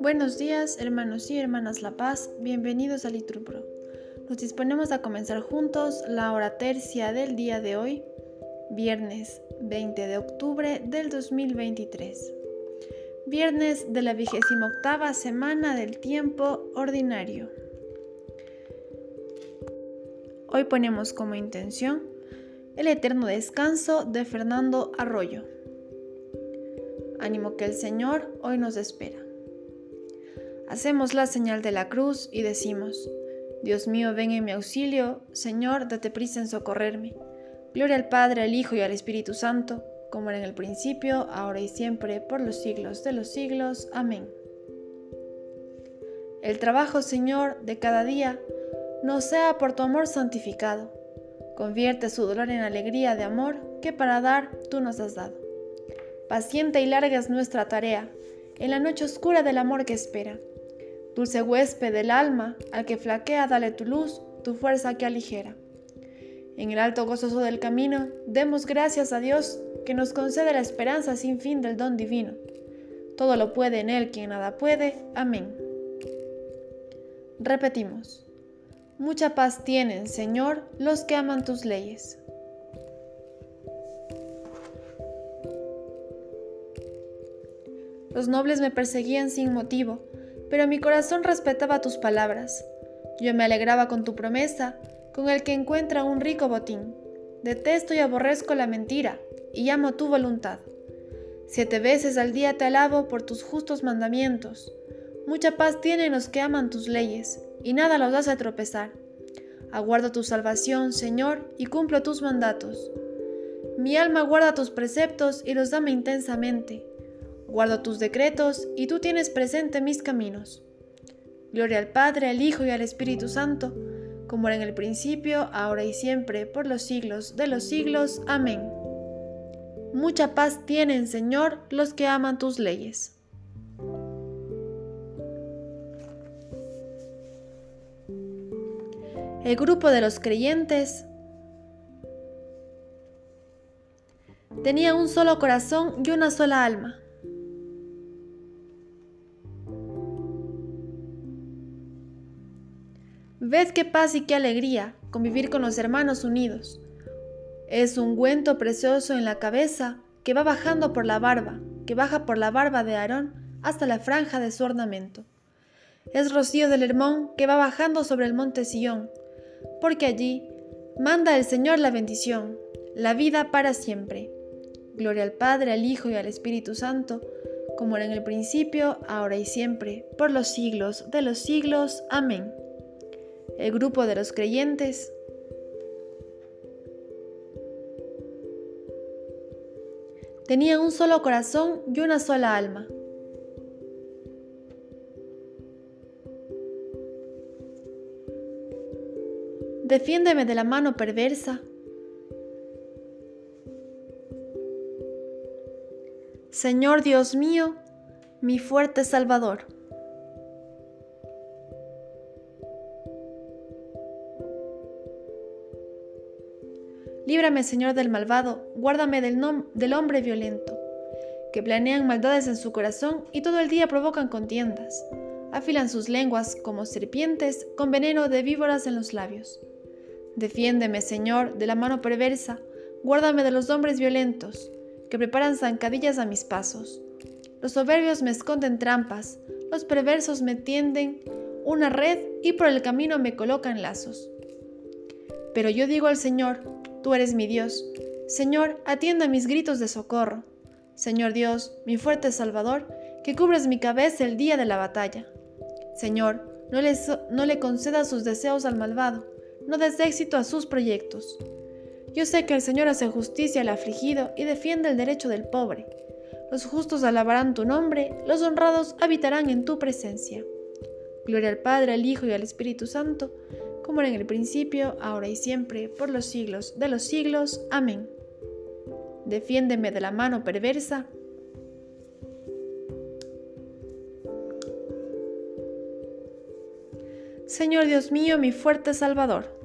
Buenos días, hermanos y hermanas La Paz, bienvenidos a Liturpro. Nos disponemos a comenzar juntos la hora tercia del día de hoy, viernes 20 de octubre del 2023. Viernes de la vigésima octava semana del tiempo ordinario. Hoy ponemos como intención el eterno descanso de Fernando Arroyo. Ánimo que el Señor hoy nos espera. Hacemos la señal de la cruz y decimos, Dios mío, ven en mi auxilio, Señor, date prisa en socorrerme. Gloria al Padre, al Hijo y al Espíritu Santo, como era en el principio, ahora y siempre, por los siglos de los siglos. Amén. El trabajo, Señor, de cada día, nos sea por tu amor santificado. Convierte su dolor en alegría de amor que para dar tú nos has dado. Paciente y larga es nuestra tarea, en la noche oscura del amor que espera Dulce huésped del alma, al que flaquea, dale tu luz, tu fuerza que aligera. En el alto gozoso del camino, demos gracias a Dios que nos concede la esperanza sin fin del don divino. Todo lo puede en Él quien nada puede. Amén. Repetimos. Mucha paz tienen, Señor, los que aman tus leyes. Los nobles me perseguían sin motivo pero mi corazón respetaba tus palabras. Yo me alegraba con tu promesa, con el que encuentra un rico botín. Detesto y aborrezco la mentira, y amo tu voluntad. Siete veces al día te alabo por tus justos mandamientos. Mucha paz tienen los que aman tus leyes, y nada los hace tropezar. Aguardo tu salvación, Señor, y cumplo tus mandatos. Mi alma guarda tus preceptos y los dame intensamente. Guardo tus decretos y tú tienes presente mis caminos. Gloria al Padre, al Hijo y al Espíritu Santo, como era en el principio, ahora y siempre, por los siglos de los siglos. Amén. Mucha paz tienen, Señor, los que aman tus leyes. El grupo de los creyentes tenía un solo corazón y una sola alma. Ved qué paz y qué alegría convivir con los hermanos unidos. Es un ungüento precioso en la cabeza que va bajando por la barba, que baja por la barba de Aarón hasta la franja de su ornamento. Es rocío del Hermón que va bajando sobre el monte Sión, porque allí manda el Señor la bendición, la vida para siempre. Gloria al Padre, al Hijo y al Espíritu Santo, como era en el principio, ahora y siempre, por los siglos de los siglos. Amén el grupo de los creyentes. Tenía un solo corazón y una sola alma. Defiéndeme de la mano perversa. Señor Dios mío, mi fuerte Salvador. Líbrame, Señor, del malvado, guárdame del, del hombre violento, que planean maldades en su corazón y todo el día provocan contiendas. Afilan sus lenguas como serpientes con veneno de víboras en los labios. Defiéndeme, Señor, de la mano perversa, guárdame de los hombres violentos, que preparan zancadillas a mis pasos. Los soberbios me esconden trampas, los perversos me tienden una red y por el camino me colocan lazos. Pero yo digo al Señor, Tú eres mi Dios. Señor, atienda mis gritos de socorro. Señor Dios, mi fuerte Salvador, que cubres mi cabeza el día de la batalla. Señor, no le, no le concedas sus deseos al malvado, no des éxito a sus proyectos. Yo sé que el Señor hace justicia al afligido y defiende el derecho del pobre. Los justos alabarán tu nombre, los honrados habitarán en tu presencia. Gloria al Padre, al Hijo y al Espíritu Santo, como era en el principio, ahora y siempre, por los siglos de los siglos. Amén. Defiéndeme de la mano perversa. Señor Dios mío, mi fuerte Salvador.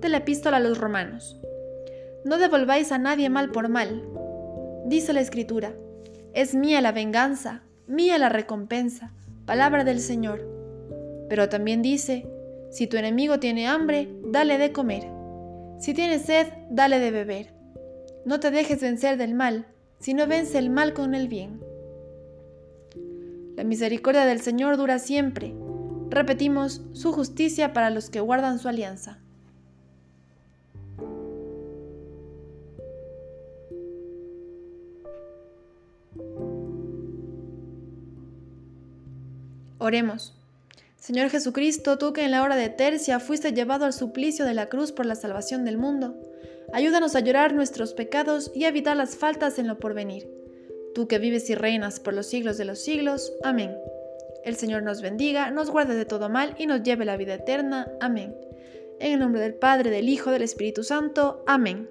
de la epístola a los romanos. No devolváis a nadie mal por mal. Dice la Escritura, es mía la venganza, mía la recompensa, palabra del Señor. Pero también dice, si tu enemigo tiene hambre, dale de comer. Si tiene sed, dale de beber. No te dejes vencer del mal, sino vence el mal con el bien. La misericordia del Señor dura siempre. Repetimos, su justicia para los que guardan su alianza. Oremos. Señor Jesucristo, tú que en la hora de tercia fuiste llevado al suplicio de la cruz por la salvación del mundo, ayúdanos a llorar nuestros pecados y a evitar las faltas en lo porvenir. Tú que vives y reinas por los siglos de los siglos. Amén. El Señor nos bendiga, nos guarde de todo mal y nos lleve la vida eterna. Amén. En el nombre del Padre, del Hijo, del Espíritu Santo. Amén.